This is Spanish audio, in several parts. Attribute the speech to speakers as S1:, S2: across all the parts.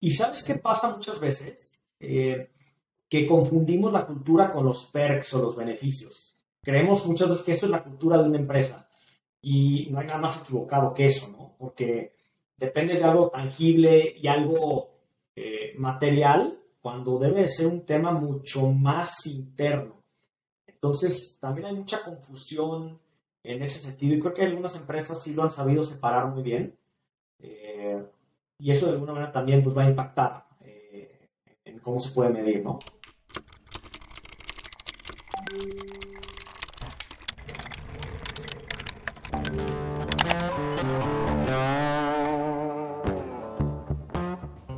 S1: Y sabes qué pasa muchas veces? Eh, que confundimos la cultura con los perks o los beneficios. Creemos muchas veces que eso es la cultura de una empresa y no hay nada más equivocado que eso, ¿no? Porque depende de algo tangible y algo eh, material cuando debe ser un tema mucho más interno. Entonces, también hay mucha confusión en ese sentido y creo que algunas empresas sí lo han sabido separar muy bien. Eh, y eso de alguna manera también pues, va a impactar eh, en cómo se puede medir, ¿no?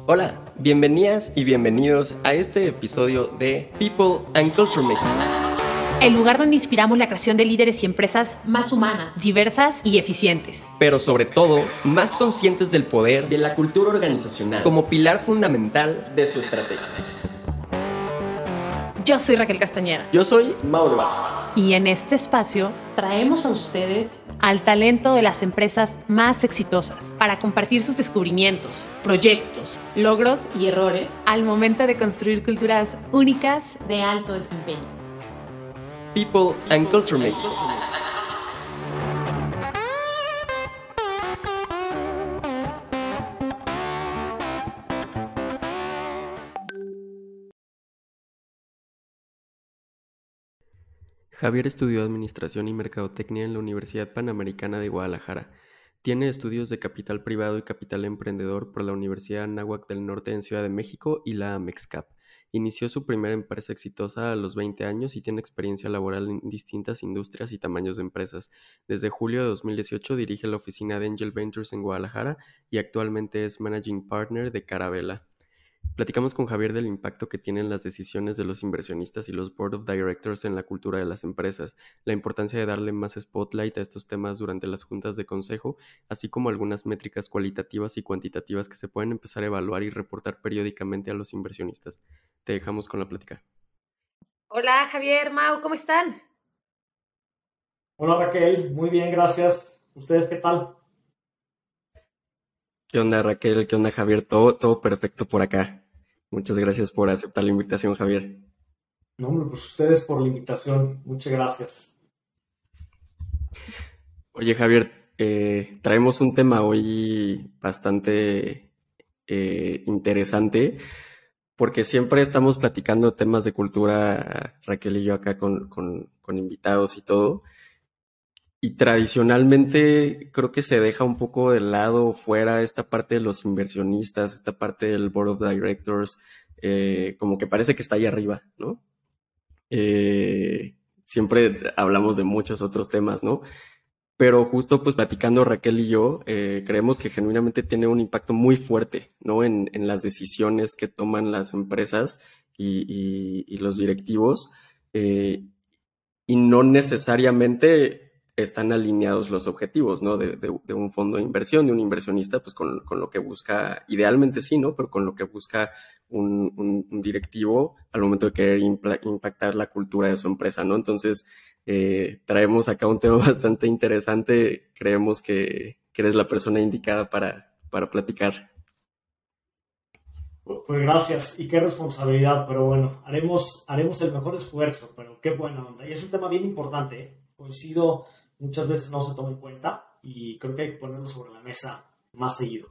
S2: Hola, bienvenidas y bienvenidos a este episodio de People and Culture México.
S3: El lugar donde inspiramos la creación de líderes y empresas más humanas, diversas y eficientes.
S2: Pero sobre todo, más conscientes del poder de la cultura organizacional como pilar fundamental de su estrategia.
S3: Yo soy Raquel Castañeda.
S2: Yo soy Mau de Barça.
S3: Y en este espacio traemos a ustedes al talento de las empresas más exitosas para compartir sus descubrimientos, proyectos, logros y errores al momento de construir culturas únicas de alto desempeño.
S2: People and Culture México. Javier estudió Administración y Mercadotecnia en la Universidad Panamericana de Guadalajara. Tiene estudios de Capital Privado y Capital Emprendedor por la Universidad Anáhuac del Norte en Ciudad de México y la AMEXCAP. Inició su primera empresa exitosa a los 20 años y tiene experiencia laboral en distintas industrias y tamaños de empresas. Desde julio de 2018 dirige la oficina de Angel Ventures en Guadalajara y actualmente es Managing Partner de Carabela. Platicamos con Javier del impacto que tienen las decisiones de los inversionistas y los board of directors en la cultura de las empresas, la importancia de darle más spotlight a estos temas durante las juntas de consejo, así como algunas métricas cualitativas y cuantitativas que se pueden empezar a evaluar y reportar periódicamente a los inversionistas. Te dejamos con la plática.
S3: Hola Javier, Mau, ¿cómo están?
S1: Hola Raquel, muy bien, gracias. ¿Ustedes qué tal?
S2: ¿Qué onda Raquel? ¿Qué onda Javier? Todo, todo perfecto por acá. Muchas gracias por aceptar la invitación, Javier.
S1: No, hombre, pues ustedes por la invitación. Muchas gracias.
S2: Oye, Javier, eh, traemos un tema hoy bastante eh, interesante porque siempre estamos platicando temas de cultura, Raquel y yo acá con, con, con invitados y todo. Y tradicionalmente creo que se deja un poco de lado fuera esta parte de los inversionistas, esta parte del board of directors, eh, como que parece que está ahí arriba, ¿no? Eh, siempre hablamos de muchos otros temas, ¿no? Pero justo pues platicando Raquel y yo, eh, creemos que genuinamente tiene un impacto muy fuerte, ¿no? En, en las decisiones que toman las empresas y, y, y los directivos. y no necesariamente están alineados los objetivos, ¿no? De, de, de, un fondo de inversión, de un inversionista, pues con, con, lo que busca, idealmente sí, ¿no? Pero con lo que busca un, un, directivo al momento de querer impactar la cultura de su empresa, ¿no? Entonces, eh, traemos acá un tema bastante interesante. Creemos que, que eres la persona indicada para, para platicar.
S1: Pues gracias y qué responsabilidad, pero bueno, haremos, haremos el mejor esfuerzo, pero qué buena onda. Y es un tema bien importante, ¿eh? coincido muchas veces no se toma en cuenta y creo que hay que ponerlo sobre la mesa más seguido.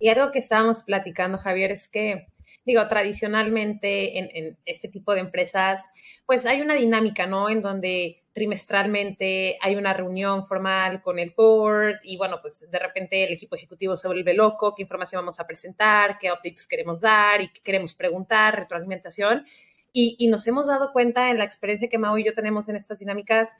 S3: Y algo que estábamos platicando, Javier, es que, digo, tradicionalmente en, este tipo de empresas, pues hay una dinámica, ¿no? En donde trimestralmente hay una reunión formal con el board y bueno, pues de repente el equipo ejecutivo se vuelve loco, qué información vamos a presentar, qué updates queremos dar y qué queremos preguntar, retroalimentación. Y, y, nos hemos dado cuenta en la experiencia que Mau y yo tenemos en estas dinámicas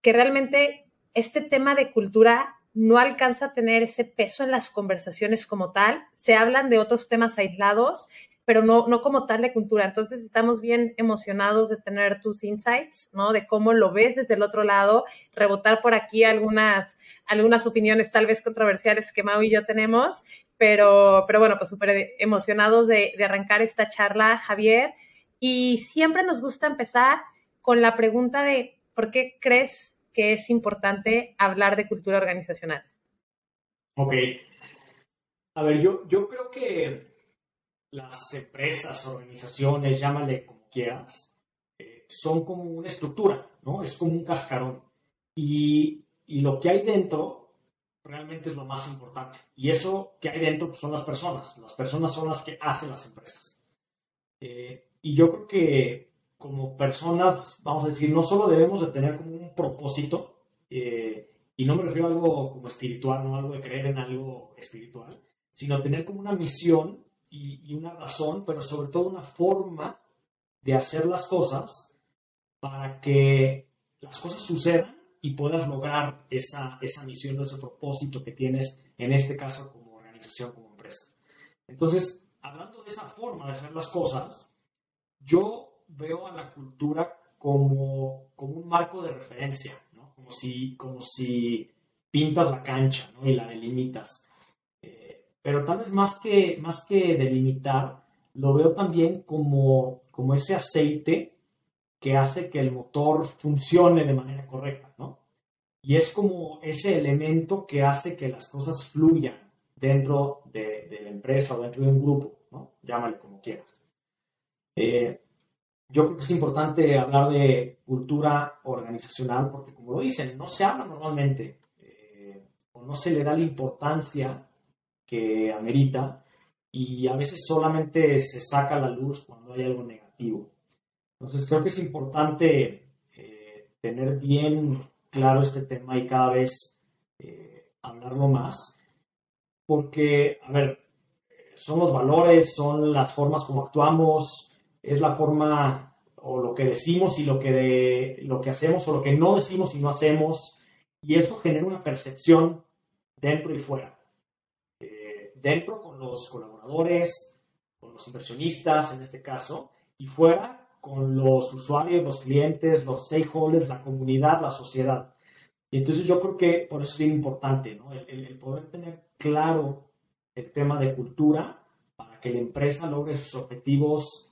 S3: que realmente este tema de cultura no alcanza a tener ese peso en las conversaciones como tal. Se hablan de otros temas aislados, pero no, no como tal de cultura. Entonces estamos bien emocionados de tener tus insights, ¿no? De cómo lo ves desde el otro lado, rebotar por aquí algunas, algunas opiniones tal vez controversiales que Mau y yo tenemos, pero, pero bueno, pues súper emocionados de, de arrancar esta charla, Javier. Y siempre nos gusta empezar con la pregunta de ¿por qué crees que es importante hablar de cultura organizacional?
S1: Ok. A ver, yo, yo creo que las empresas, organizaciones, llámale como quieras, eh, son como una estructura, ¿no? Es como un cascarón. Y, y, lo que hay dentro realmente es lo más importante. Y eso que hay dentro pues, son las personas. Las personas son las que hacen las empresas. Eh, y yo creo que como personas, vamos a decir, no solo debemos de tener como un propósito, eh, y no me refiero a algo como espiritual, no algo de creer en algo espiritual, sino tener como una misión y, una razón, pero sobre todo una forma de hacer las cosas para que las cosas sucedan y puedas lograr esa, esa misión o ese propósito que tienes, en este caso como organización, como empresa. Entonces, hablando de esa forma de hacer las cosas, yo veo a la cultura como, como un marco de referencia, ¿no? como, si, como si pintas la cancha ¿no? y la delimitas pero tal vez más que, más que delimitar, lo veo también como, como ese aceite que hace que el motor funcione de manera correcta, ¿no? Y es como ese elemento que hace que las cosas fluyan dentro de, la empresa o dentro de un grupo, ¿no? Llámale como quieras. Eh, yo creo que es importante hablar de cultura organizacional porque, como lo dicen, no se habla normalmente eh, o no se le da la importancia que amerita y a veces solamente se saca la luz cuando hay algo negativo. Entonces creo que es importante eh, tener bien claro este tema y cada vez eh, hablarlo más, porque, a ver, son los valores, son las formas como actuamos, es la forma o lo que decimos y lo que, de, lo que hacemos o lo que no decimos y no hacemos, y eso genera una percepción dentro y fuera dentro con los colaboradores, con los inversionistas en este caso, y fuera con los usuarios, los clientes, los stakeholders, la comunidad, la sociedad. Y entonces yo creo que por eso es importante, el, poder tener claro el tema de cultura para que la empresa logre sus objetivos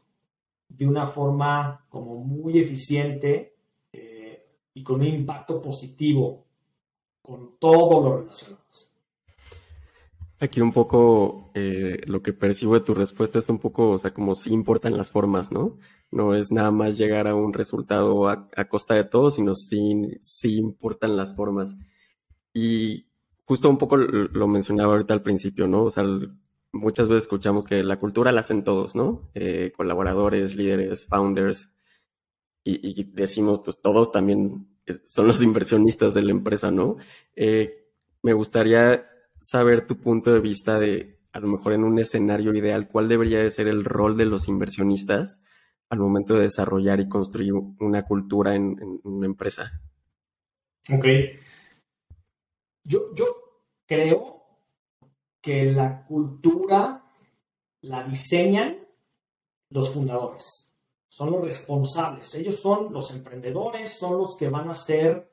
S1: de una forma como muy eficiente eh, y con un impacto positivo con todo lo relacionado.
S2: Aquí un poco eh, lo que percibo de tu respuesta es un poco, o sea, como si importan las formas, ¿no? No es nada más llegar a un resultado a, costa de todo, sino sí, sí importan las formas. Y justo un poco lo mencionaba ahorita al principio, ¿no? O sea, muchas veces escuchamos que la cultura la hacen todos, ¿no? Eh, colaboradores, líderes, founders, y, decimos, pues todos también son los inversionistas de la empresa, ¿no? Eh, me gustaría saber tu punto de vista de, a lo mejor en un escenario ideal, cuál debería de ser el rol de los inversionistas al momento de desarrollar y construir una cultura en, una empresa.
S1: Ok. Yo, yo creo que la cultura la diseñan los fundadores, son los responsables, ellos son los emprendedores, son los que van a ser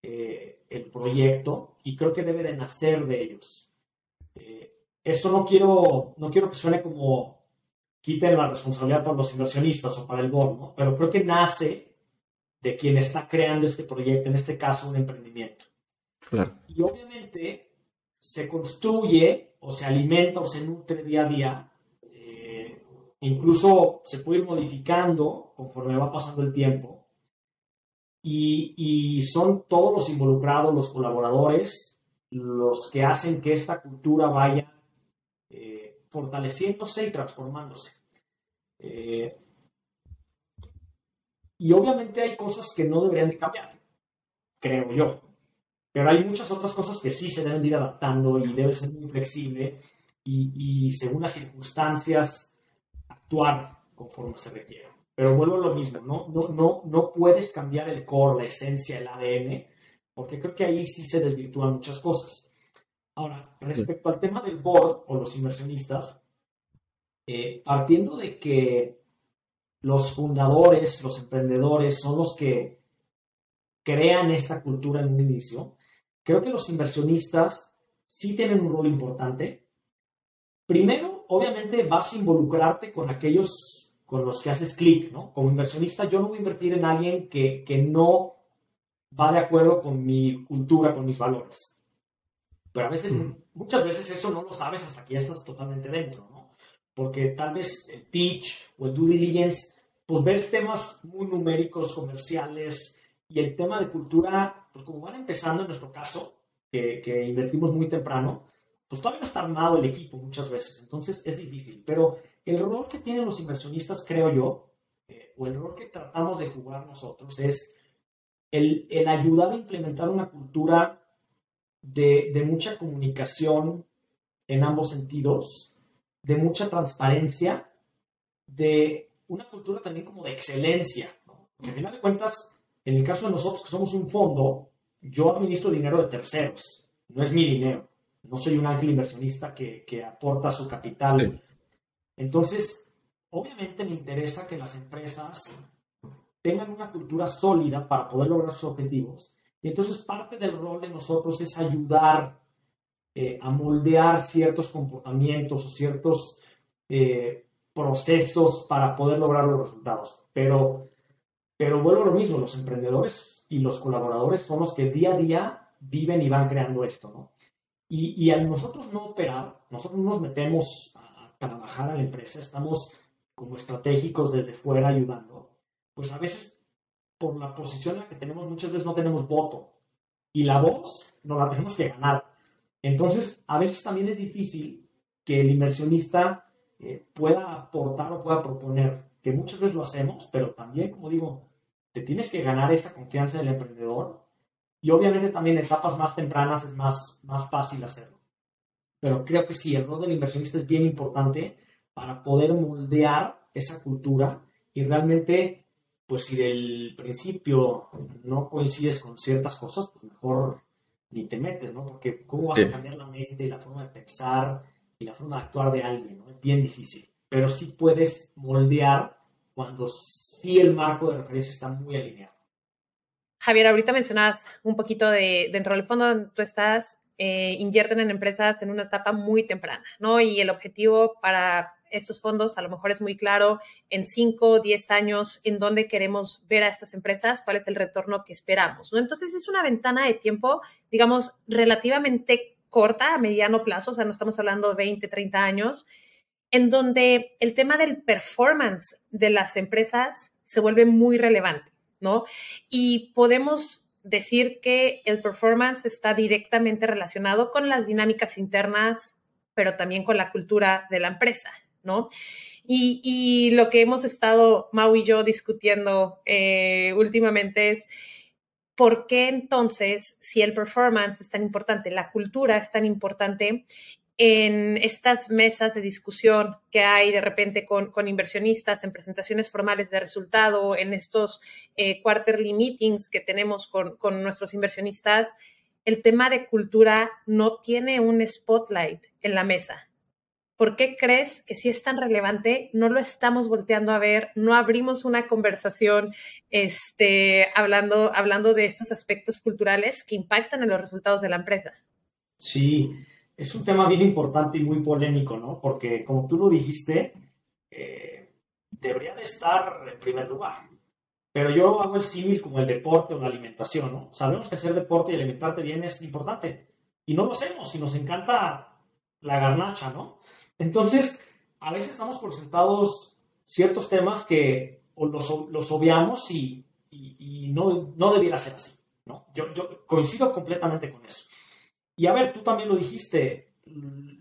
S1: eh, el proyecto y creo que debe de nacer de ellos. Eh, eso no quiero, no quiero que suene como quiten la responsabilidad para los inversionistas o para el board, pero creo que nace de quien está creando este proyecto, en este caso un emprendimiento. Y obviamente se construye o se alimenta o se nutre día a día. Eh, incluso se puede ir modificando conforme va pasando el tiempo y, son todos los involucrados, los colaboradores, los que hacen que esta cultura vaya eh, fortaleciéndose y transformándose. Eh, y obviamente hay cosas que no deberían de cambiar, creo yo. Pero hay muchas otras cosas que sí se deben de ir adaptando y debe ser muy flexible y, y según las circunstancias actuar conforme se requiera. Pero vuelvo a lo mismo, no, no, no, no puedes cambiar el core, la esencia, el ADN, porque creo que ahí sí se desvirtúan muchas cosas. Ahora, respecto al tema del board o los inversionistas, eh, partiendo de que los fundadores, los emprendedores son los que crean esta cultura en un inicio, creo que los inversionistas sí tienen un rol importante. Primero, obviamente vas a involucrarte con aquellos con los que haces clic, ¿no? Como inversionista, yo no voy a invertir en alguien que, que no va de acuerdo con mi cultura, con mis valores. pero a veces, muchas veces eso no lo sabes hasta que ya estás totalmente dentro, ¿no? Porque tal vez el pitch o el due diligence, pues ves temas muy numéricos, comerciales, y el tema de cultura, pues como van empezando en nuestro caso, que, que invertimos muy temprano, pues todavía no está armado el equipo muchas veces, entonces es difícil. Pero el rol que tienen los inversionistas, creo yo, eh, o el rol que tratamos de jugar nosotros es el, el ayudar a implementar una cultura de, de, mucha comunicación en ambos sentidos, de mucha transparencia, de una cultura también como de excelencia, ¿no? Porque al final de cuentas, en el caso de nosotros que somos un fondo, yo administro dinero de terceros, no es mi dinero. No soy un ángel inversionista que, que aporta su capital. Entonces, obviamente me interesa que las empresas tengan una cultura sólida para poder lograr sus objetivos. Y entonces parte del rol de nosotros es ayudar eh, a moldear ciertos comportamientos o ciertos eh, procesos para poder lograr los resultados. Pero, pero vuelvo a lo mismo, los emprendedores y los colaboradores son los que día a día viven y van creando esto, ¿no? Y, y al nosotros no operar, nosotros nos metemos a trabajar a la empresa, estamos como estratégicos desde fuera ayudando, pues a veces por la posición en la que tenemos muchas veces no tenemos voto y la voz no la tenemos que ganar. Entonces, a veces también es difícil que el inversionista eh, pueda aportar o pueda proponer, que muchas veces lo hacemos, pero también, como digo, te tienes que ganar esa confianza del emprendedor y obviamente también en etapas más tempranas es más, más fácil hacerlo. Pero creo que sí, el rol del inversionista es bien importante para poder moldear esa cultura y realmente, pues si del principio no coincides con ciertas cosas, pues mejor ni te metes, ¿no? Porque cómo vas a cambiar la mente y la forma de pensar y la forma de actuar de alguien, ¿no? Es bien difícil. Pero sí puedes moldear cuando sí el marco de referencia está muy alineado.
S3: Javier, ahorita mencionabas un poquito de dentro del fondo donde tú estás, eh, invierten en empresas en una etapa muy temprana, ¿no? Y el objetivo para estos fondos a lo mejor es muy claro en 5 o 10 años en dónde queremos ver a estas empresas, cuál es el retorno que esperamos, ¿no? Entonces es una ventana de tiempo, digamos, relativamente corta a mediano plazo, o sea, no estamos hablando de 20, 30 años, en donde el tema del performance de las empresas se vuelve muy relevante. ¿no? Y podemos decir que el performance está directamente relacionado con las dinámicas internas, pero también con la cultura de la empresa, ¿no? Y, lo que hemos estado, Mau y yo, discutiendo eh, últimamente es por qué entonces, si el performance es tan importante, la cultura es tan importante, en estas mesas de discusión que hay de repente con, inversionistas, en presentaciones formales de resultado, en estos eh, quarterly meetings que tenemos con, con nuestros inversionistas, el tema de cultura no tiene un spotlight en la mesa. ¿Por qué crees que si es tan relevante no lo estamos volteando a ver, no abrimos una conversación este, hablando, hablando de estos aspectos culturales que impactan en los resultados de la empresa?
S1: Sí, es un tema bien importante y muy polémico, ¿no? Porque como tú lo dijiste, eh, debería de estar en primer lugar. Pero yo hago el símil como el deporte o la alimentación, ¿no? Sabemos que hacer deporte y alimentarte bien es importante. Y no lo hacemos y nos encanta la garnacha, ¿no? Entonces, a veces estamos por sentados ciertos temas que los, los obviamos y, y, no, no debiera ser así, ¿no? Yo, yo coincido completamente con eso. Y a ver, tú también lo dijiste,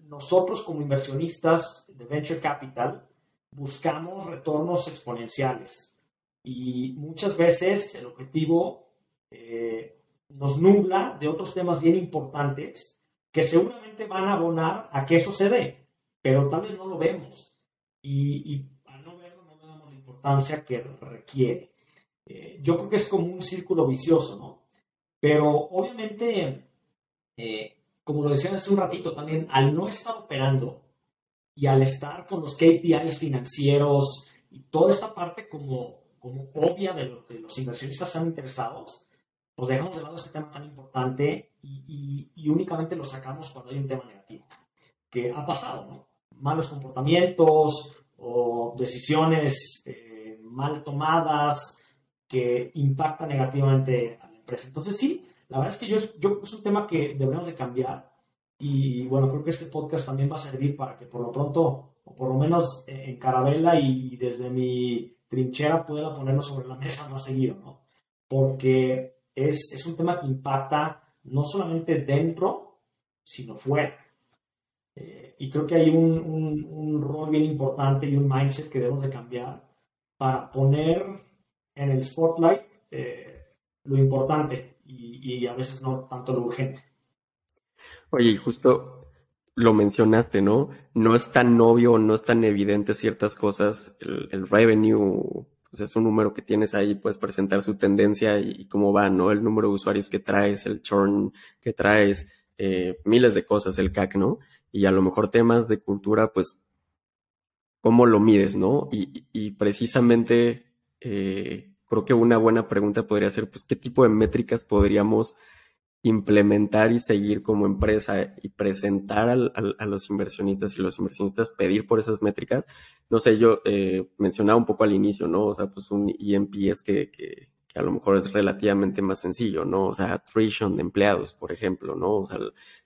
S1: nosotros como inversionistas de Venture Capital buscamos retornos exponenciales y muchas veces el objetivo eh, nos nubla de otros temas bien importantes que seguramente van a abonar a que eso se dé, pero tal vez no lo vemos y, y no verlo no le damos la importancia que requiere. Eh, yo creo que es como un círculo vicioso, ¿no? Pero obviamente eh, como lo decían hace un ratito también, al no estar operando y al estar con los KPIs financieros y toda esta parte como, como obvia de lo que los inversionistas están interesados, pues dejamos de lado este tema tan importante y, y, únicamente lo sacamos cuando hay un tema negativo, que ha pasado, ¿no? Malos comportamientos o decisiones eh, mal tomadas que impactan negativamente a la empresa. Entonces sí, la verdad es que yo, yo es un tema que deberíamos de cambiar y bueno, creo que este podcast también va a servir para que por lo pronto, o por lo menos en Carabela y desde mi trinchera pueda ponerlo sobre la mesa más seguido, ¿no? Porque es, es un tema que impacta no solamente dentro, sino fuera. Eh, y creo que hay un, un, rol bien importante y un mindset que debemos de cambiar para poner en el spotlight eh, lo importante y, y, a veces no tanto lo urgente.
S2: Oye, y justo lo mencionaste, ¿no? No es tan obvio, no es tan evidente ciertas cosas. El, el revenue pues es un número que tienes ahí, puedes presentar su tendencia y, cómo va, ¿no? El número de usuarios que traes, el churn que traes, eh, miles de cosas, el CAC, ¿no? Y a lo mejor temas de cultura, pues, ¿cómo lo mides, no? Y, precisamente eh, creo que una buena pregunta podría ser, pues, ¿qué tipo de métricas podríamos implementar y seguir como empresa y presentar a los inversionistas y los inversionistas pedir por esas métricas. No sé, yo eh, mencionaba un poco al inicio, ¿no? O sea, pues un EMP que, que, a lo mejor es relativamente más sencillo, ¿no? O sea, attrition de empleados, por ejemplo, ¿no? O sea,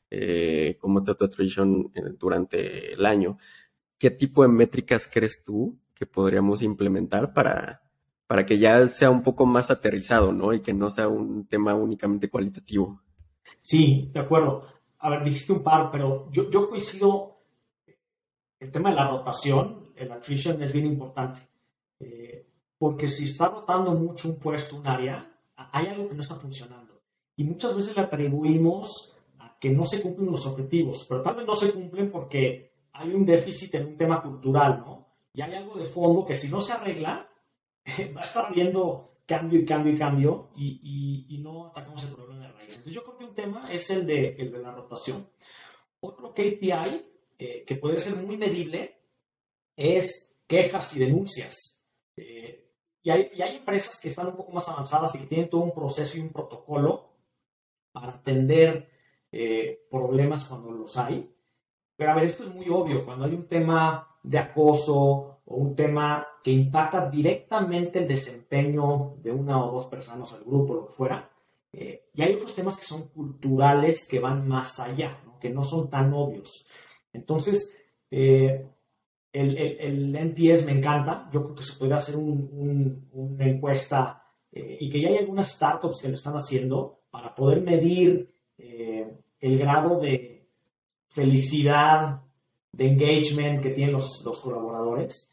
S2: eh, cómo está tu attrition durante el año. ¿Qué tipo de métricas crees tú que podríamos implementar para, para que ya sea un poco más aterrizado, ¿no? Y que no sea un tema únicamente cualitativo.
S1: Sí, de acuerdo. A ver, dijiste un par, pero yo, yo coincido. El tema de la rotación, el attrition es bien importante. Eh, porque si está rotando mucho un puesto, un área, hay algo que no está funcionando. Y muchas veces le atribuimos a que no se cumplen los objetivos, pero tal vez no se cumplen porque hay un déficit en un tema cultural, ¿no? Y hay algo de fondo que si no se arregla, va a estar viendo cambio y cambio y cambio y, y, no atacamos el problema de raíz. Entonces yo creo que un tema es el de, el de la rotación. Otro KPI eh, que puede ser muy medible es quejas y denuncias. Eh, y, hay, y, hay, empresas que están un poco más avanzadas y que tienen todo un proceso y un protocolo para atender eh, problemas cuando los hay. Pero a ver, esto es muy obvio. Cuando hay un tema de acoso o un tema que impacta directamente el desempeño de una o dos personas al grupo, lo que fuera. Eh, y hay otros temas que son culturales que van más allá, que no son tan obvios. Entonces, eh, el, el, NPS me encanta. Yo creo que se podría hacer una encuesta eh, y que ya hay algunas startups que lo están haciendo para poder medir el grado de felicidad, de engagement que tienen los, los colaboradores.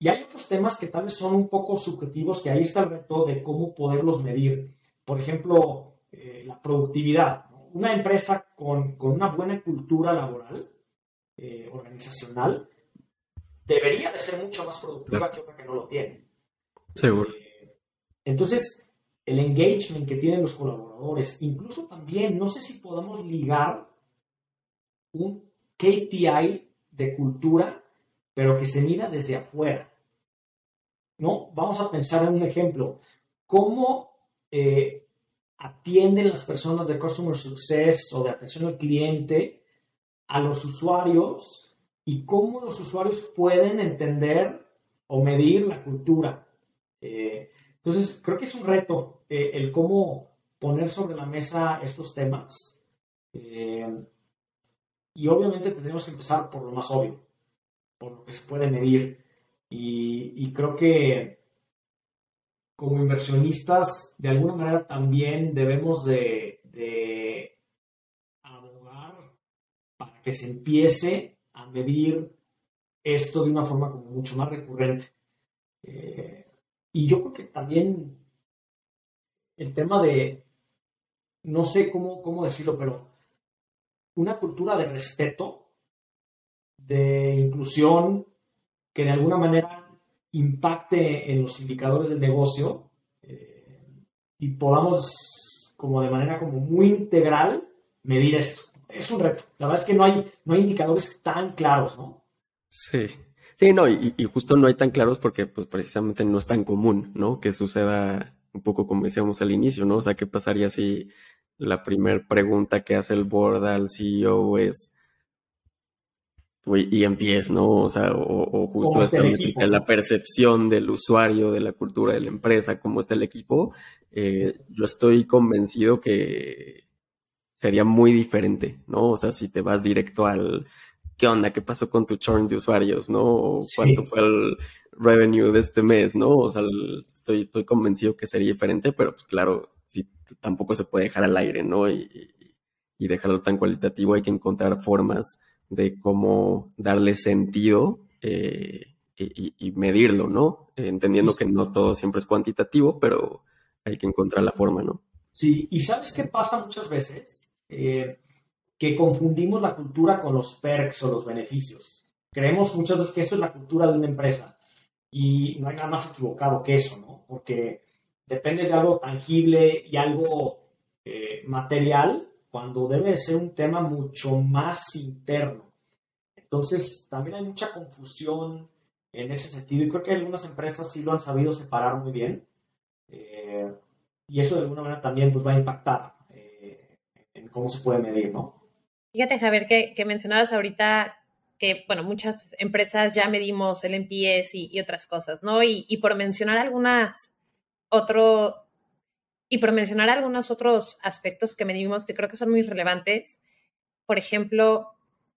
S1: Y hay otros temas que tal vez son un poco subjetivos, que ahí está el reto de cómo poderlos medir. Por ejemplo, eh, la productividad. Una empresa con, con, una buena cultura laboral, eh, organizacional, debería de ser mucho más productiva que otra que no lo tiene.
S2: Seguro.
S1: Eh, entonces, el engagement que tienen los colaboradores, incluso también, no sé si podemos ligar un KPI de cultura, pero que se mida desde afuera. ¿no? Vamos a pensar en un ejemplo. ¿Cómo eh, atienden las personas de Customer Success o de atención al cliente a los usuarios y cómo los usuarios pueden entender o medir la cultura? Eh, entonces, creo que es un reto eh, el cómo poner sobre la mesa estos temas. y obviamente tendremos que empezar por lo más obvio, por lo que se puede medir. Y, creo que como inversionistas, de alguna manera también debemos de, abogar para que se empiece a medir esto de una forma mucho más recurrente. Eh, y yo creo que también el tema de, no sé cómo, cómo decirlo, pero una cultura de respeto, de inclusión, que de alguna manera impacte en los indicadores del negocio eh, y podamos como de manera como muy integral medir esto. Es un reto. La verdad es que no hay, no hay indicadores tan claros, ¿no?
S2: Sí. Sí, no, y, justo no hay tan claros porque pues precisamente no es tan común, ¿no? Que suceda un poco como decíamos al inicio, ¿no? O sea, ¿qué pasaría si la primera pregunta que hace el board al CEO es, y empieza, ¿no? O sea, o, justo esta métrica, la percepción del usuario, de la cultura de la empresa, cómo está el equipo. Eh, yo estoy convencido que sería muy diferente, ¿no? O sea, si te vas directo al, ¿qué onda? ¿Qué pasó con tu churn de usuarios, no? ¿Cuánto fue el revenue de este mes, no? O sea, estoy, estoy convencido que sería diferente, pero pues claro, si tampoco se puede dejar al aire, ¿no? Y, y dejarlo tan cualitativo, hay que encontrar formas de cómo darle sentido eh, y, medirlo, ¿no? Entendiendo que no todo siempre es cuantitativo, pero hay que encontrar la forma, ¿no?
S1: Sí, y ¿sabes qué pasa muchas veces? Eh, que confundimos la cultura con los perks o los beneficios. Creemos muchas veces que eso es la cultura de una empresa y no hay nada más equivocado que eso, ¿no? Porque depende de algo tangible y algo eh, material cuando debe ser un tema mucho más interno. Entonces, también hay mucha confusión en ese sentido y creo que algunas empresas sí lo han sabido separar muy bien eh, y eso de alguna manera también pues, va a impactar eh, en cómo se puede medir, ¿no?
S3: Fíjate, Javier, que, que mencionabas ahorita que, bueno, muchas empresas ya medimos el NPS y, y otras cosas, ¿no? Y, y, por mencionar algunas, otro, y por mencionar algunos otros aspectos que medimos que creo que son muy relevantes, por ejemplo,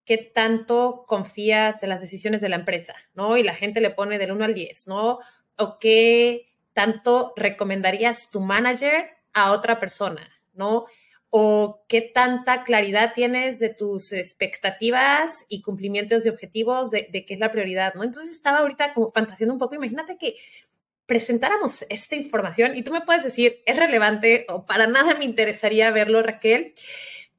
S3: qué tanto confías en las decisiones de la empresa, ¿no? Y la gente le pone del 1 al 10, ¿no? O qué tanto recomendarías tu manager a otra persona, ¿no? O qué tanta claridad tienes de tus expectativas y cumplimientos de objetivos de, de qué es la prioridad, ¿no? Entonces estaba ahorita como fantaseando un poco, imagínate que presentáramos esta información y tú me puedes decir, es relevante o para nada me interesaría verlo, Raquel,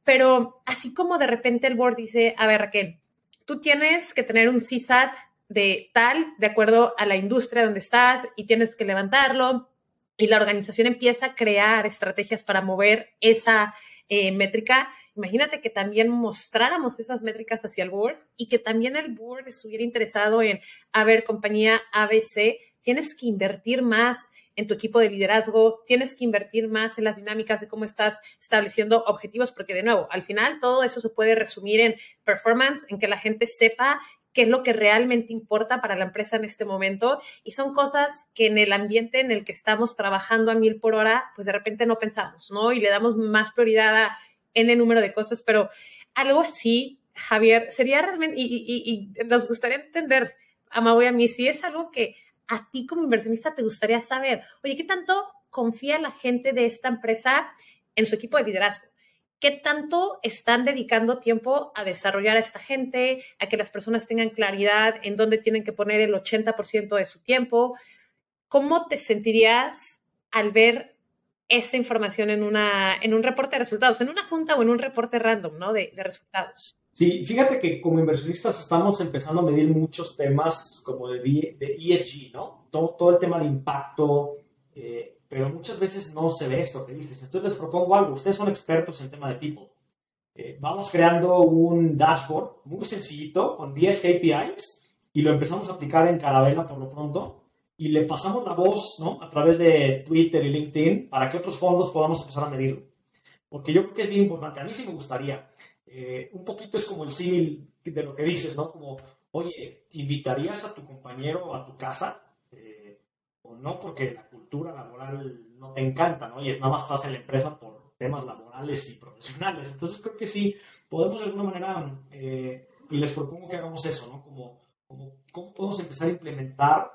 S3: pero así como de repente el board dice, a ver, Raquel, tú tienes que tener un CSAT de tal, de acuerdo a la industria donde estás y tienes que levantarlo y la organización empieza a crear estrategias para mover esa eh, métrica. Imagínate que también mostráramos esas métricas hacia el board y que también el board estuviera interesado en, a ver, compañía ABC, tienes que invertir más en tu equipo de liderazgo, tienes que invertir más en las dinámicas de cómo estás estableciendo objetivos, porque de nuevo, al final todo eso se puede resumir en performance, en que la gente sepa qué es lo que realmente importa para la empresa en este momento y son cosas que en el ambiente en el que estamos trabajando a mil por hora, pues de repente no pensamos, ¿no? Y le damos más prioridad a N número de cosas, pero algo así, Javier, sería realmente, y, nos gustaría entender, a Mau y a mí, si es algo que a ti como inversionista te gustaría saber, oye, ¿qué tanto confía la gente de esta empresa en su equipo de liderazgo? ¿Qué tanto están dedicando tiempo a desarrollar a esta gente, a que las personas tengan claridad en dónde tienen que poner el 80% de su tiempo? ¿Cómo te sentirías al ver esa información en, una, en un reporte de resultados, en una junta o en un reporte random ¿no? de, de resultados?
S1: Sí, fíjate que como inversionistas estamos empezando a medir muchos temas como de, de ESG, ¿no? Todo, todo, el tema de impacto, eh, pero muchas veces no se ve esto que dices. Entonces les propongo algo, ustedes son expertos en tema de people. Eh, vamos creando un dashboard muy sencillito con 10 KPIs y lo empezamos a aplicar en Carabela por lo pronto y le pasamos la voz ¿no? a través de Twitter y LinkedIn para que otros fondos podamos empezar a medirlo. Porque yo creo que es bien importante. A mí sí me gustaría. Eh, un poquito es como el símil de lo que dices, ¿no? Como, oye, ¿te invitarías a tu compañero a tu casa? Eh, o no, porque la cultura laboral no te encanta, ¿no? Y es nada más estás en la empresa por temas laborales y profesionales. Entonces creo que sí, podemos de alguna manera, eh, y les propongo que hagamos eso, ¿no? Como, como cómo podemos empezar a implementar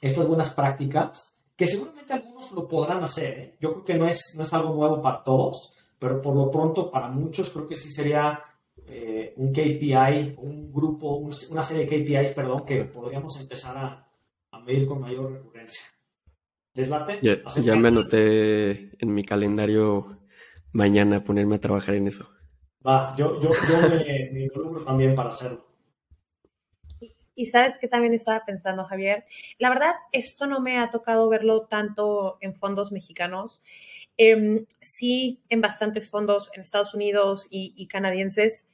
S1: estas buenas prácticas, que seguramente algunos lo podrán hacer. Yo creo que no es, no es algo nuevo para todos, pero por lo pronto para muchos creo que sí sería eh, un KPI, un grupo, una serie de KPIs, perdón, que podríamos empezar a, a medir con mayor recurrencia. ¿Les late?
S2: Ya, ya me anoté en mi calendario mañana ponerme a trabajar en eso.
S1: Va, yo, yo, yo me, me involucro también para hacerlo.
S3: Y sabes que también estaba pensando, Javier, la verdad, esto no me ha tocado verlo tanto en fondos mexicanos. Em, sí en bastantes fondos en Estados Unidos y, canadienses,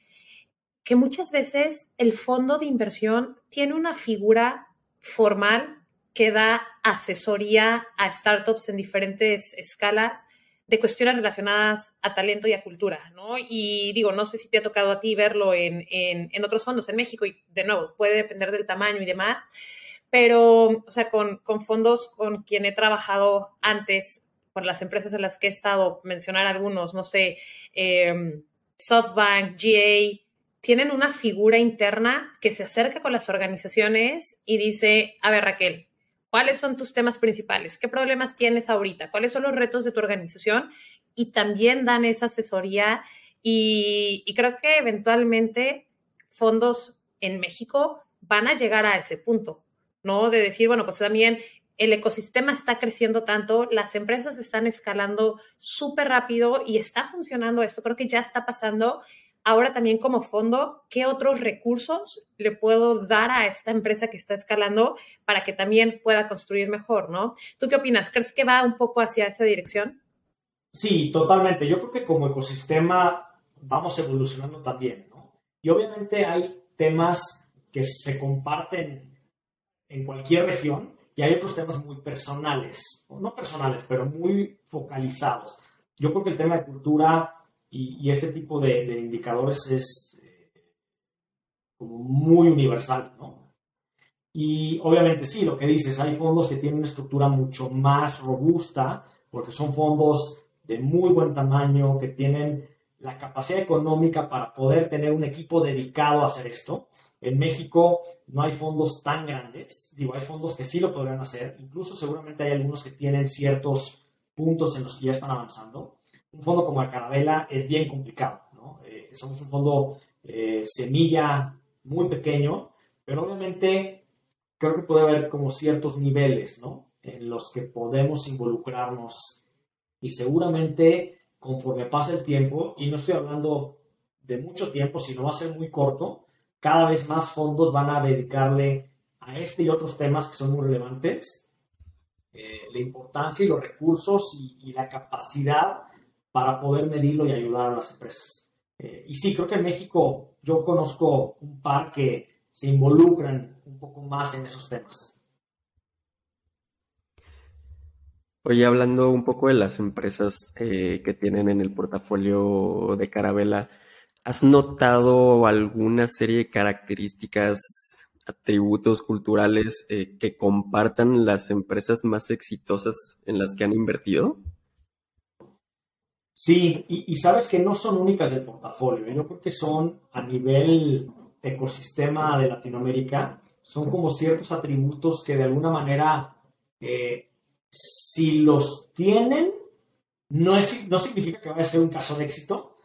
S3: que muchas veces el fondo de inversión tiene una figura formal que da asesoría a startups en diferentes escalas de cuestiones relacionadas a talento y a cultura, ¿no? Y digo, no sé si te ha tocado a ti verlo en, en, otros fondos en México y de nuevo, puede depender del tamaño y demás, pero, o sea, con, con fondos con quien he trabajado antes, por las empresas en las que he estado, mencionar algunos, no sé, em, SoftBank, GA, tienen una figura interna que se acerca con las organizaciones y dice, a ver Raquel, ¿cuáles son tus temas principales? ¿Qué problemas tienes ahorita? ¿Cuáles son los retos de tu organización? Y también dan esa asesoría y, y creo que eventualmente fondos en México van a llegar a ese punto, ¿no? De decir, bueno, pues también el ecosistema está creciendo tanto, las empresas están escalando súper rápido y está funcionando esto. Creo que ya está pasando. Ahora también como fondo, ¿qué otros recursos le puedo dar a esta empresa que está escalando para que también pueda construir mejor, ¿no? ¿Tú qué opinas? ¿Crees que va un poco hacia esa dirección?
S1: Sí, totalmente. Yo creo que como ecosistema vamos evolucionando también, ¿no? Y obviamente hay temas que se comparten en cualquier región, y hay otros temas muy personales, no personales, pero muy focalizados. Yo creo que el tema de cultura y, este tipo de, indicadores es eh, muy universal, ¿no? Y obviamente sí, lo que dices, hay fondos que tienen una estructura mucho más robusta, porque son fondos de muy buen tamaño, que tienen la capacidad económica para poder tener un equipo dedicado a hacer esto. En México no hay fondos tan grandes, digo, hay fondos que sí lo podrían hacer, incluso seguramente hay algunos que tienen ciertos puntos en los que ya están avanzando. Un fondo como el Carabela es bien complicado, ¿no? Eh, somos un fondo eh, semilla muy pequeño, pero obviamente creo que puede haber como ciertos niveles, ¿no? En los que podemos involucrarnos y seguramente conforme pasa el tiempo, y no estoy hablando de mucho tiempo, sino va a ser muy corto, cada vez más fondos van a dedicarle a este y otros temas que son muy relevantes, eh, la importancia y los recursos y, la capacidad para poder medirlo y ayudar a las empresas. Eh, y sí, creo que en México yo conozco un par que se involucran un poco más en esos temas.
S2: Oye, hablando un poco de las empresas eh, que tienen en el portafolio de Carabela, ¿Has notado alguna serie de características, atributos culturales eh, que compartan las empresas más exitosas en las que han invertido?
S1: Sí, y, sabes que no son únicas del portafolio. ¿eh? Yo creo que son a nivel ecosistema de Latinoamérica, son como ciertos atributos que de alguna manera, eh, si los tienen, no, es, no significa que vaya a ser un caso de éxito,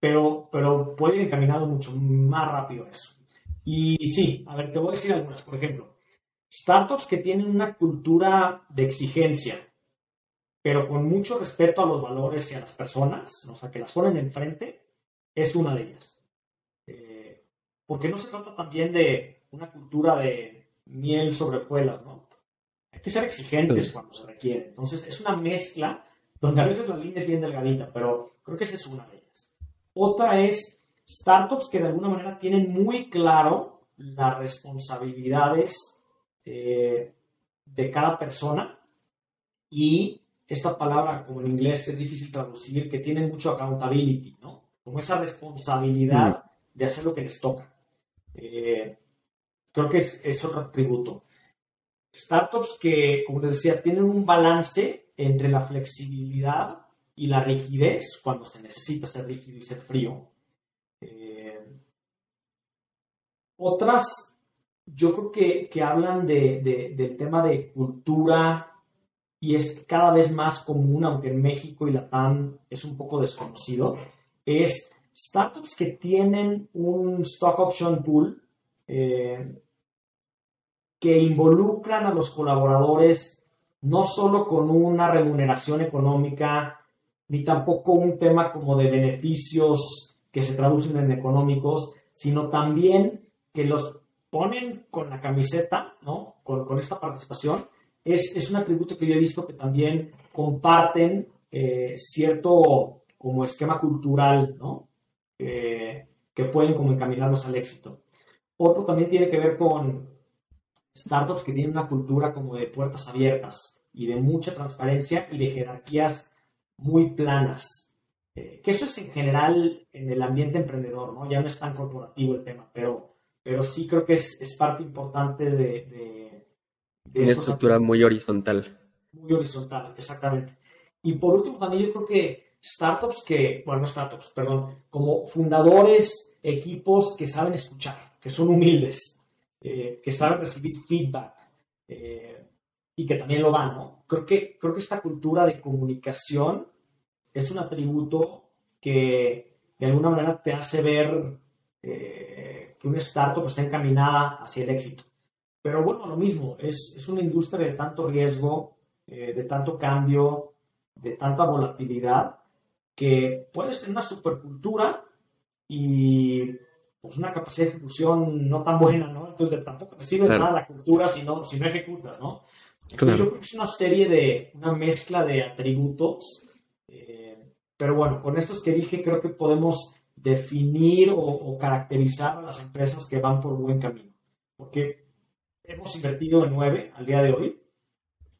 S1: pero, pero puede ir encaminado mucho más rápido eso. Y sí, a ver, te voy a decir algunas. Por ejemplo, startups que tienen una cultura de exigencia, pero con mucho respeto a los valores y a las personas, o sea, que las ponen enfrente, es una de ellas. Eh, porque no se trata también de una cultura de miel sobre hojuelas, ¿no? Hay que ser exigentes cuando se requiere. Entonces, es una mezcla donde a veces la línea es bien delgadita, pero creo que esa es una de ellas. Otra es startups que de alguna manera tienen muy claro las responsabilidades eh, de cada persona y esta palabra, como en inglés es difícil traducir, que tienen mucho accountability, ¿no? Como esa responsabilidad de hacer lo que les toca. Eh, creo que es, es otro atributo. Startups que, como les decía, tienen un balance entre la flexibilidad y la rigidez cuando se necesita ser rígido y ser frío. Eh, otras, yo creo que, que hablan de, del tema de cultura y es cada vez más común, aunque en México y Latam es un poco desconocido, es startups que tienen un stock option pool eh, que involucran a los colaboradores no solo con una remuneración económica ni tampoco un tema como de beneficios que se traducen en económicos, sino también que los ponen con la camiseta, ¿no? Con, esta participación. Es, es, un atributo que yo he visto que también comparten eh, cierto como esquema cultural, ¿no? que pueden como encaminarlos al éxito. Otro también tiene que ver con startups que tienen una cultura como de puertas abiertas y de mucha transparencia y de jerarquías muy planas. Eh, que eso es en general en el ambiente emprendedor, ¿no? Ya no es tan corporativo el tema, pero, pero sí creo que es, es parte importante de...
S2: Una estructura muy horizontal.
S1: Muy horizontal, exactamente. Y por último, también yo creo que startups que, bueno, no startups, perdón, como fundadores, equipos que saben escuchar, que son humildes, eh, que saben recibir feedback eh, y que también lo dan, ¿no? Creo que, creo que esta cultura de comunicación es un atributo que de alguna manera te hace ver eh, que una startup está encaminada hacia el éxito. Pero bueno, lo mismo, es, es una industria de tanto riesgo, de tanto cambio, de tanta volatilidad, que puedes tener una supercultura y pues una capacidad de ejecución no tan buena, ¿no? Entonces tampoco te sirve nada la cultura si no, si no ejecutas, ¿no? Entonces yo creo que es una serie de, una mezcla de atributos, eh, pero bueno, con estos que dije creo que podemos definir o, o, caracterizar a las empresas que van por buen camino, porque hemos invertido en nueve al día de hoy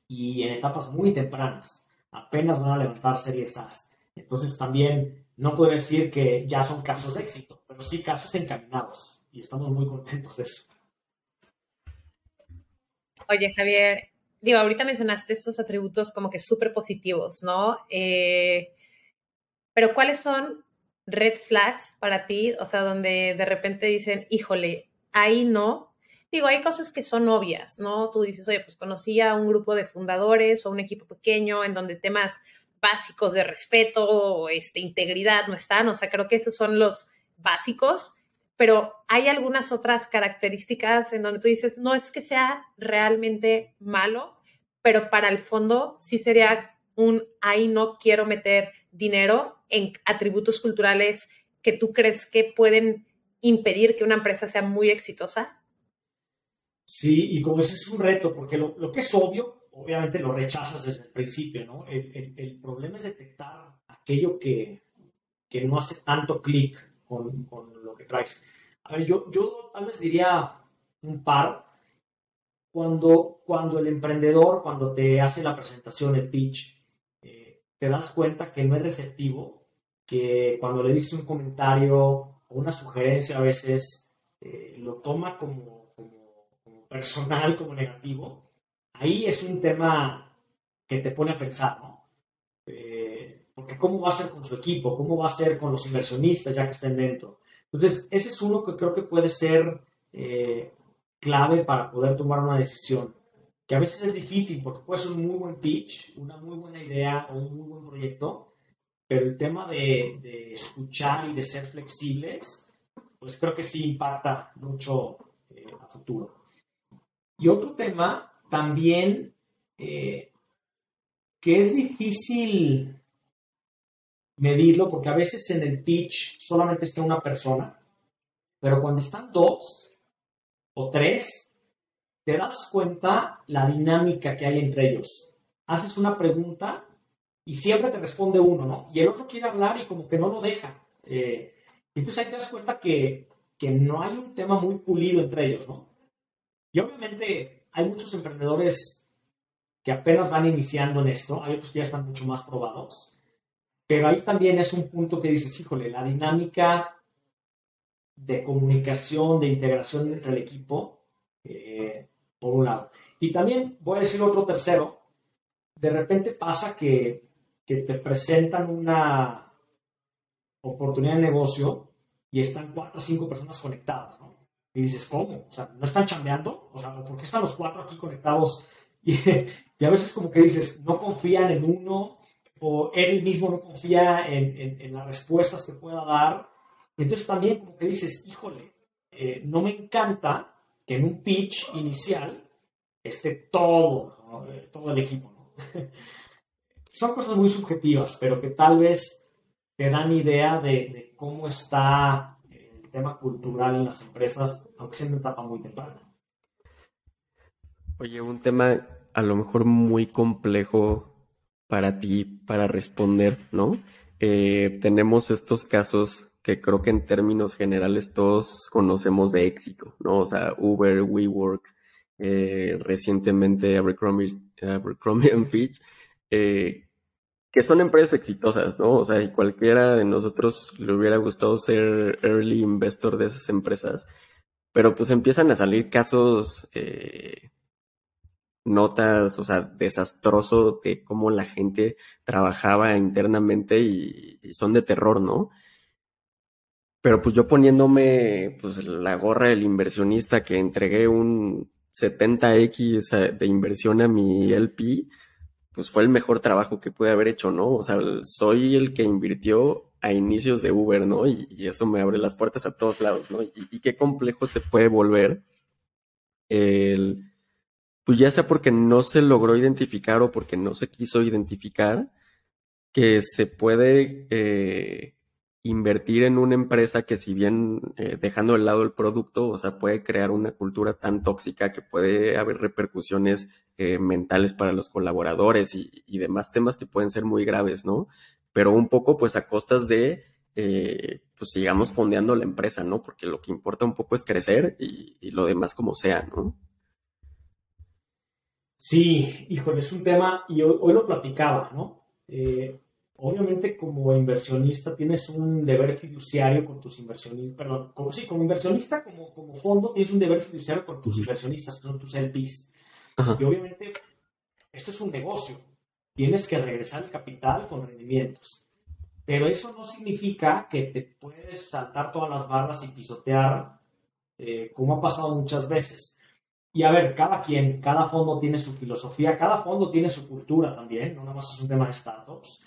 S1: y en etapas muy tempranas, apenas van a levantar series A. Entonces también no puedo decir que ya son casos de éxito, pero sí casos encaminados y estamos muy contentos de eso.
S3: Oye, Javier, digo, ahorita mencionaste estos atributos como que súper positivos, ¿no? Eh, pero ¿cuáles son red flags para ti? O sea, donde de repente dicen, híjole, ahí no. Digo, hay cosas que son obvias, ¿no? Tú dices, oye, pues conocí a un grupo de fundadores o un equipo pequeño en donde temas básicos de respeto, este, integridad no están, o sea, creo que esos son los básicos, pero hay algunas otras características en donde tú dices, no es que sea realmente malo, pero para el fondo sí sería un, ahí no quiero meter dinero en atributos culturales que tú crees que pueden impedir que una empresa sea muy exitosa.
S1: Sí, y como ese es un reto, porque lo, lo que es obvio obviamente lo rechazas desde el principio, ¿no? El, el, problema es detectar aquello que, que no hace tanto clic con, con, lo que traes. A ver, yo, yo tal vez diría un par. Cuando, cuando el emprendedor, cuando te hace la presentación, el pitch, eh, te das cuenta que no es receptivo, que cuando le dices un comentario o una sugerencia a veces eh, lo toma como personal, como negativo, ahí es un tema que te pone a pensar, ¿no? Eh, porque cómo va a ser con su equipo, cómo va a ser con los inversionistas ya que estén dentro. Entonces, ese es uno que creo que puede ser eh, clave para poder tomar una decisión, que a veces es difícil porque puede ser un muy buen pitch, una muy buena idea o un muy buen proyecto, pero el tema de, escuchar y de ser flexibles, pues creo que sí impacta mucho eh, a futuro. Y otro tema también eh, que es difícil medirlo porque a veces en el pitch solamente está una persona, pero cuando están dos o tres, te das cuenta la dinámica que hay entre ellos. Haces una pregunta y siempre te responde uno, ¿no? Y el otro quiere hablar y como que no lo deja. Eh, entonces ahí te das cuenta que, que no hay un tema muy pulido entre ellos, ¿no? Y obviamente hay muchos emprendedores que apenas van iniciando en esto, hay otros que ya están mucho más probados, pero ahí también es un punto que dices, híjole, la dinámica de comunicación, de integración entre el equipo, eh, por un lado. Y también voy a decir otro tercero, de repente pasa que, que te presentan una oportunidad de negocio y están cuatro o cinco personas conectadas, ¿no? Y dices, ¿cómo? O sea, ¿no están chambeando? O sea, ¿por qué están los cuatro aquí conectados? Y, a veces como que dices, no confían en uno o él mismo no confía en, en, las respuestas que pueda dar. Entonces también como que dices, híjole, eh, no me encanta que en un pitch inicial esté todo, eh, todo el equipo. Son cosas muy subjetivas, pero que tal vez te dan idea de, de cómo está tema cultural en las empresas, aunque sea en una etapa muy temprana.
S2: Oye, un tema a lo mejor muy complejo para ti para responder, ¿no? Eh, tenemos estos casos que creo que en términos generales todos conocemos de éxito, ¿no? O sea, Uber, WeWork, eh, recientemente Abercrombie, Abercrombie Fitch, eh, que son empresas exitosas, ¿no? O sea, y cualquiera de nosotros le hubiera gustado ser early investor de esas empresas, pero pues empiezan a salir casos, eh, notas, o sea, desastroso de cómo la gente trabajaba internamente y, son de terror, ¿no? Pero pues yo poniéndome pues la gorra del inversionista que entregué un 70x de inversión a mi LP, pues fue el mejor trabajo que pude haber hecho, ¿no? O sea, soy el que invirtió a inicios de Uber, ¿no? Y, eso me abre las puertas a todos lados, ¿no? y, qué complejo se puede volver el pues ya sea porque no se logró identificar o porque no se quiso identificar, que se puede eh, invertir en una empresa que si bien eh, dejando de lado el producto, o sea, puede crear una cultura tan tóxica que puede haber repercusiones eh, mentales para los colaboradores y, demás temas que pueden ser muy graves, ¿no? Pero un poco pues a costas de, pues sigamos fondeando la empresa, ¿no? Porque lo que importa un poco es crecer y, y lo demás como sea, ¿no?
S1: Sí, híjole, es un tema, y hoy, lo platicaba, ¿no? Obviamente como inversionista tienes un deber fiduciario con tus inversionistas, perdón, como, sí, como inversionista, como, como fondo, tienes un deber fiduciario con tus inversionistas, que son tus LPs. Y obviamente esto es un negocio, tienes que regresar el capital con rendimientos. Pero eso no significa que te puedes saltar todas las barras y pisotear, eh, como ha pasado muchas veces. Y a ver, cada quien, cada fondo tiene su filosofía, cada fondo tiene su cultura también, no nada más es un tema de startups.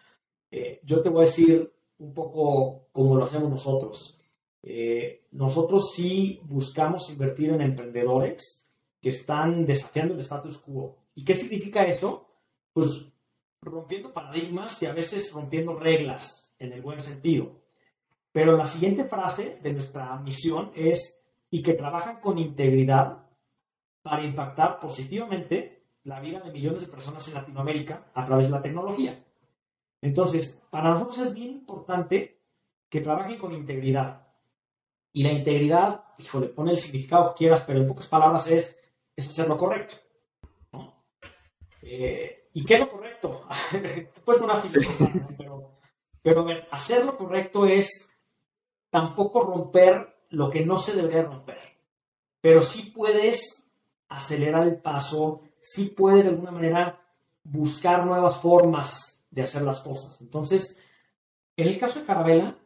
S1: Eh, yo te voy a decir un poco cómo lo hacemos nosotros. Eh, nosotros sí buscamos invertir en emprendedores que están desafiando el status quo. ¿Y qué significa eso? Pues rompiendo paradigmas y a veces rompiendo reglas en el buen sentido. Pero la siguiente frase de nuestra misión es y que trabajan con integridad para impactar positivamente la vida de millones de personas en Latinoamérica a través de la tecnología. Entonces, para nosotros es bien importante que trabajen con integridad. Y la integridad, le pone el significado que quieras, pero en pocas palabras es, es hacer lo correcto. Eh, ¿Y qué es lo correcto? Pues una filosofía, pero, pero hacer lo correcto es tampoco romper lo que no se debería romper. Pero sí puedes acelerar el paso, si puedes de alguna manera buscar nuevas formas de hacer las cosas. Entonces, en el caso de Carabela,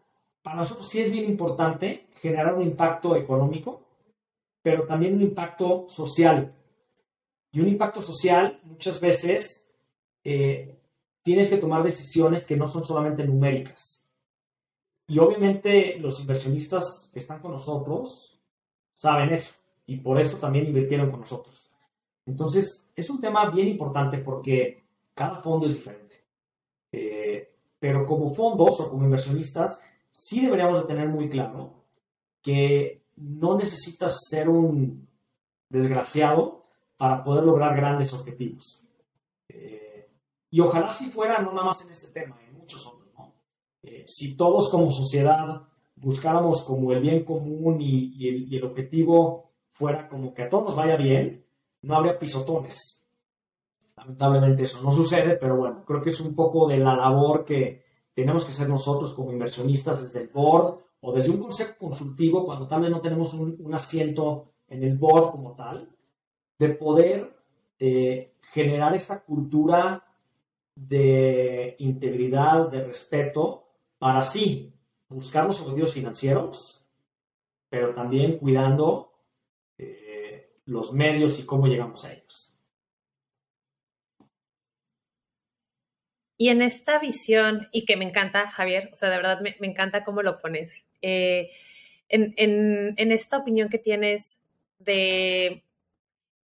S1: para nosotros sí es bien importante generar un impacto económico, pero también un impacto social. Y un impacto social muchas veces eh, tienes que tomar decisiones que no son solamente numéricas. Y obviamente los inversionistas que están con nosotros saben eso y por eso también invirtieron con nosotros. Entonces, es un tema bien importante porque cada fondo es diferente. Eh, pero como fondos o como inversionistas, sí deberíamos de tener muy claro que no necesitas ser un desgraciado para poder lograr grandes objetivos. Eh, y ojalá si fuera no nada más en este tema, en muchos otros. ¿no? Eh, si todos como sociedad buscáramos como el bien común y, el, y el objetivo fuera como que a todos nos vaya bien, no habría pisotones. Lamentablemente eso no sucede, pero bueno, creo que es un poco de la labor que tenemos que hacer nosotros como inversionistas desde el board o desde un consejo consultivo, cuando tal vez no tenemos un, asiento en el board como tal, de poder eh, generar esta cultura de integridad, de respeto, para sí buscar los objetivos financieros, pero también cuidando los medios y cómo llegamos a ellos.
S3: Y en esta visión, y que me encanta, Javier, o sea, de verdad me, encanta cómo lo pones, eh, en, esta opinión que tienes de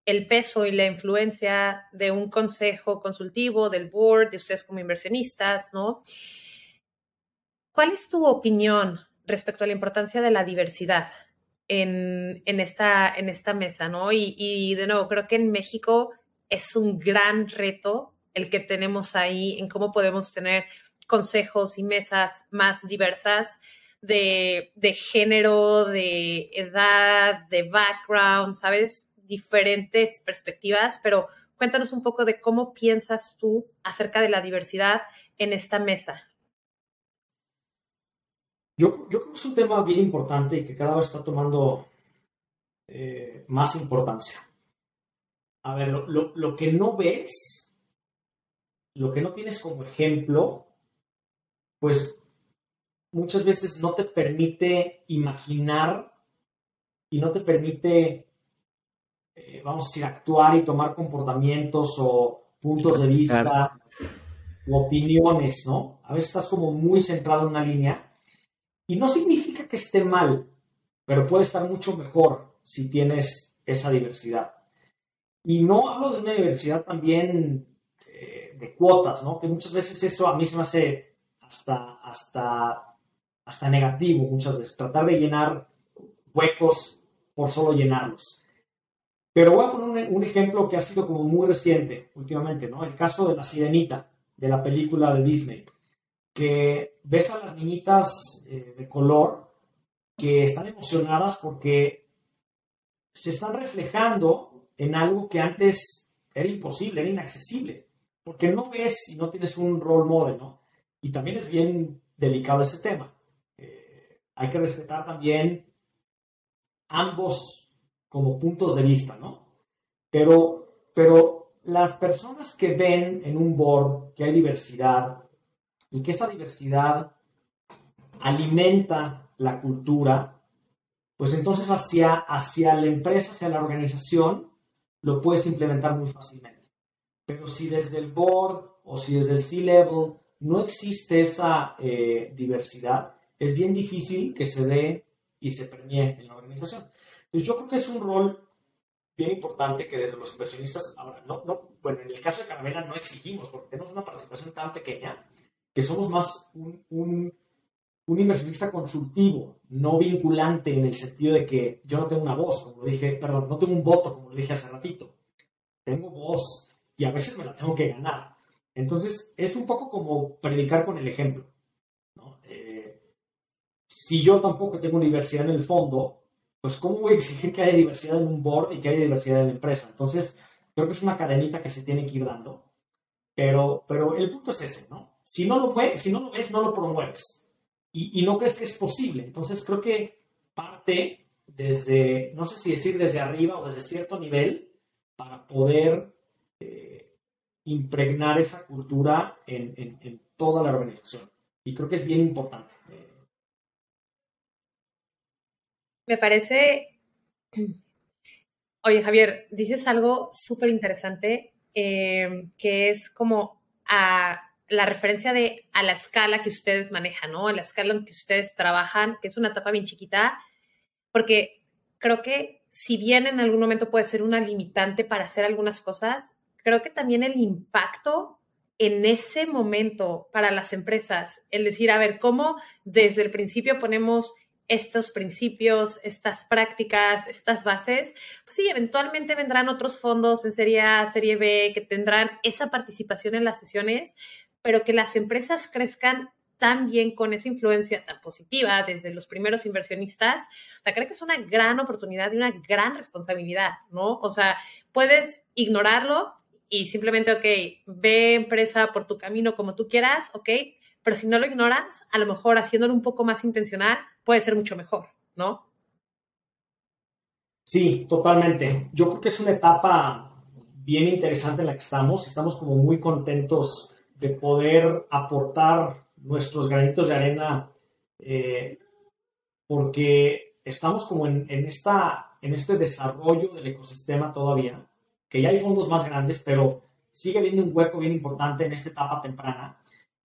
S3: el peso y la influencia de un consejo consultivo, del board, de ustedes como inversionistas, ¿no? ¿Cuál es tu opinión respecto a la importancia de la diversidad en, esta, en esta mesa, ¿no? Y, de nuevo, creo que en México es un gran reto el que tenemos ahí en cómo podemos tener consejos y mesas más diversas de, de género, de edad, de background, ¿sabes? Diferentes perspectivas, pero cuéntanos un poco de cómo piensas tú acerca de la diversidad en esta mesa.
S1: Yo, creo que es un tema bien importante y que cada vez está tomando eh, más importancia. a ver, lo, que no ves, lo que no tienes como ejemplo, pues muchas veces no te permite imaginar y no te permite, eh, vamos a decir, actuar y tomar comportamientos o puntos de vista o opiniones, ¿no? A veces estás como muy centrado en una línea y no significa que esté mal, pero puede estar mucho mejor si tienes esa diversidad. Y no hablo de una diversidad también de cuotas, ¿no? Que muchas veces eso a mí se me hace hasta, hasta, hasta negativo, muchas veces, tratar de llenar huecos por solo llenarlos. Pero voy a poner un, ejemplo que ha sido como muy reciente últimamente, ¿no? El caso de la sirenita, de la película de Disney, que ves a las niñitas eh, de color que están emocionadas porque se están reflejando en algo que antes era imposible, era inaccesible, porque no ves y no tienes un role model, ¿no? Y también es bien delicado ese tema. Eh, hay que respetar también ambos como puntos de vista, ¿no? Pero, pero las personas que ven en un board que hay diversidad y que esa diversidad alimenta la cultura, pues entonces hacia, hacia la empresa, hacia la organización, lo puedes implementar muy fácilmente. Pero si desde el board o si desde el C-level no existe esa eh, diversidad, es bien difícil que se dé y se premie en la organización. Entonces yo creo que es un rol bien importante que desde los inversionistas, ahora, no, no, bueno, en el caso de Caramela no exigimos, porque tenemos una participación tan pequeña que somos más un un inversionista consultivo, no vinculante en el sentido de que yo no tengo una voz, como lo dije, perdón, no tengo un voto, como lo dije hace ratito. Tengo voz y a veces me la tengo que ganar. Entonces, es un poco como predicar con el ejemplo. Eh, si yo tampoco tengo diversidad en el fondo, pues ¿cómo voy a exigir que haya diversidad en un board y que haya diversidad en la empresa? Entonces, creo que es una cadenita que se tiene que ir dando. Pero, pero el punto es ese, ¿no? Si no lo, si no lo ves, no lo promueves y, no crees que es posible. Entonces creo que parte desde, no sé si decir desde arriba o desde cierto nivel, para poder eh, impregnar esa cultura en, en, toda la organización. Y creo que es bien importante.
S3: Me parece... Oye, Javier, dices algo súper interesante eh, que es como a la referencia de a la escala que ustedes manejan, ¿no? A la escala en que ustedes trabajan, que es una etapa bien chiquita, porque creo que si bien en algún momento puede ser una limitante para hacer algunas cosas, creo que también el impacto en ese momento para las empresas, el decir, a ver, ¿cómo desde el principio ponemos estos principios, estas prácticas, estas bases, pues sí, eventualmente vendrán otros fondos en serie A, serie B, que tendrán esa participación en las sesiones, pero que las empresas crezcan tan bien con esa influencia tan positiva desde los primeros inversionistas, o sea, creo que es una gran oportunidad y una gran responsabilidad, ¿no? O sea, puedes ignorarlo y simplemente, ok, ve empresa por tu camino como tú quieras, ok, pero si no lo ignoras, a lo mejor haciéndolo un poco más intencional puede ser mucho mejor, ¿no?
S1: Sí, totalmente. Yo creo que es una etapa bien interesante en la que estamos. Estamos como muy contentos de poder aportar nuestros granitos de arena eh, porque estamos como en, esta, en este desarrollo del ecosistema todavía, que ya hay fondos más grandes, pero sigue habiendo un hueco bien importante en esta etapa temprana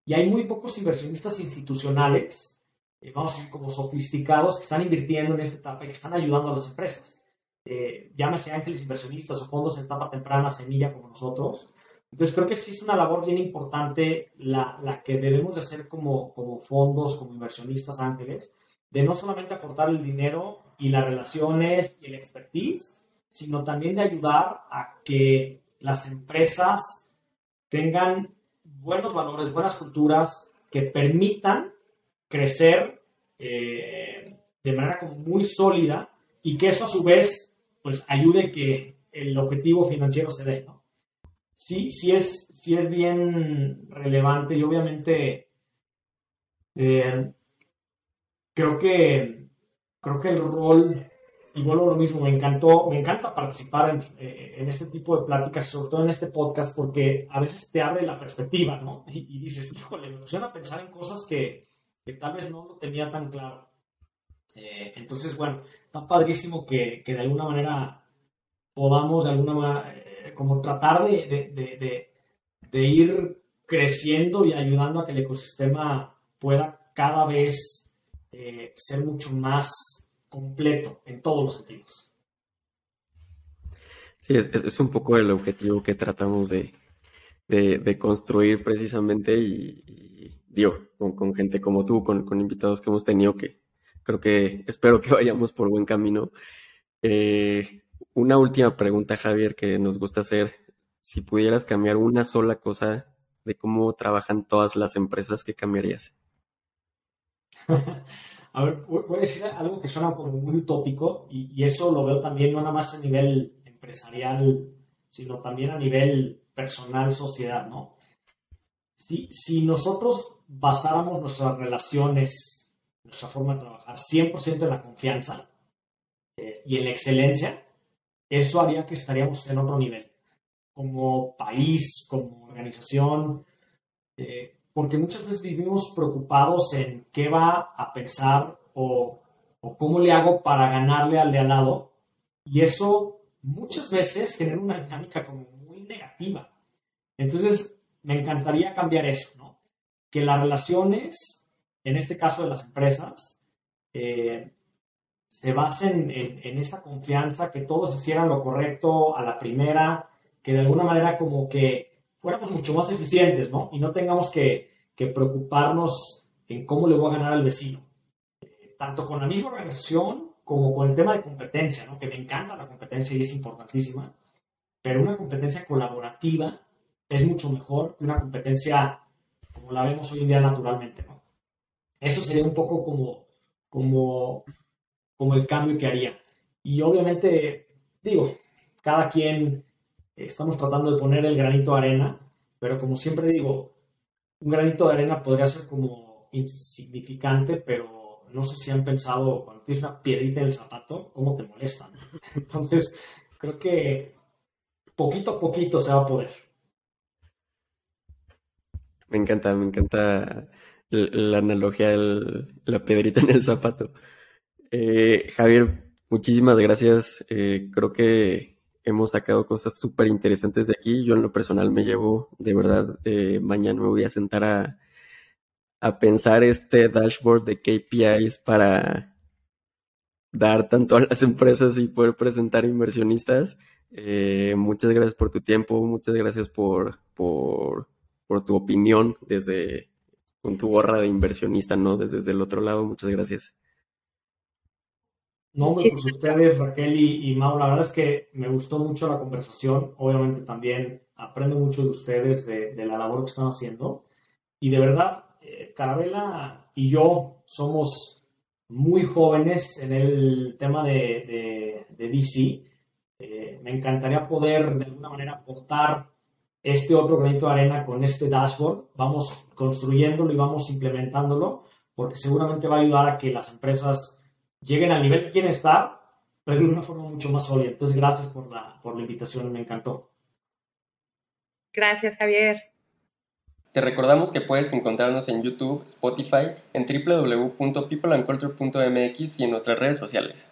S1: y hay muy pocos inversionistas institucionales, eh, vamos a decir como sofisticados, que están invirtiendo en esta etapa y que están ayudando a las empresas. Eh, llámese ángeles inversionistas o fondos en etapa temprana, semilla como nosotros, entonces creo que sí es una labor bien importante la, la que debemos de hacer como, como fondos, como inversionistas ángeles, de no solamente aportar el dinero y las relaciones y el expertise, sino también de ayudar a que las empresas tengan buenos valores, buenas culturas que permitan crecer eh, de manera muy sólida y que eso a su vez pues ayude que el objetivo financiero se dé, sí, sí es, sí es bien relevante y obviamente eh, creo que creo que el rol y vuelvo a lo mismo, me encantó, me encanta participar en, eh, en, este tipo de pláticas, sobre todo en este podcast, porque a veces te abre la perspectiva, ¿no? Y, dices, híjole, me emociona pensar en cosas que, tal vez no tenía tan claro. Eh, entonces, bueno, está padrísimo que, que, de alguna manera podamos, de alguna eh, como tratar de, de, ir creciendo y ayudando a que el ecosistema pueda cada vez ser mucho más completo en todos los sentidos.
S2: Sí, es, un poco el objetivo que tratamos de, de, construir precisamente y, digo, con, gente como tú, con, con, invitados que hemos tenido que creo que espero que vayamos por buen camino. Eh, una última pregunta, Javier, que nos gusta hacer. Si pudieras cambiar una sola cosa de cómo trabajan todas las empresas, ¿qué cambiarías?
S1: a ver, voy a decir algo que suena como muy utópico y, eso lo veo también no nada más a nivel empresarial, sino también a nivel personal, sociedad, ¿no? Si, si nosotros basáramos nuestras relaciones, nuestra forma de trabajar 100% en la confianza eh, y en la excelencia, eso haría que estaríamos en otro nivel, como país, como organización, eh, porque muchas veces vivimos preocupados en qué va a pensar o, cómo le hago para ganarle al de al lado. Y eso muchas veces genera una dinámica como muy negativa. Entonces, me encantaría cambiar eso, ¿no? Que las relaciones, en este caso de las empresas, eh, se basen en, en, esta confianza, que todos hicieran lo correcto a la primera, que de alguna manera como que fuéramos mucho más eficientes, ¿no? Y no tengamos que, preocuparnos en cómo le voy a ganar al vecino. tanto con la misma organización como con el tema de competencia, ¿no? Que me encanta la competencia y es importantísima, pero una competencia colaborativa es mucho mejor que una competencia como la vemos hoy en día naturalmente, ¿no? Eso sería un poco como, como, como el cambio que haría. Y obviamente, digo, cada quien estamos tratando de poner el granito de arena, pero como siempre digo, un granito de arena podría ser como insignificante, pero no sé si han pensado cuando tienes una piedrita en el zapato, cómo te molestan. Entonces, creo que poquito a poquito se va a poder.
S2: Me encanta, me encanta la analogía de la piedrita en el zapato. Eh, Javier, muchísimas gracias. Eh, creo que hemos sacado cosas súper interesantes de aquí. Yo en lo personal me llevo, de verdad, eh, mañana me voy a sentar a, a pensar este dashboard de KPIs para dar tanto a las empresas y poder presentar inversionistas. Eh, muchas gracias por tu tiempo, muchas gracias por, por, por tu opinión desde con tu gorra de inversionista, ¿no? Desde, desde el otro lado, muchas gracias.
S1: No, pues ustedes, Raquel y, y, Mau, la verdad es que me gustó mucho la conversación. Obviamente también aprendo mucho de ustedes, de, la labor que están haciendo. Y de verdad, eh, Carabela y yo somos muy jóvenes en el tema de, de, DC. Eh, me encantaría poder de alguna manera aportar este otro granito de arena con este dashboard. Vamos construyéndolo y vamos implementándolo porque seguramente va a ayudar a que las empresas lleguen al nivel que quieren estar, pero de una forma mucho más sólida. Entonces, gracias por la, por la invitación, me encantó.
S3: Gracias, Javier.
S2: Te recordamos que puedes encontrarnos en YouTube, Spotify, en www.peopleandculture.mx y en nuestras redes sociales.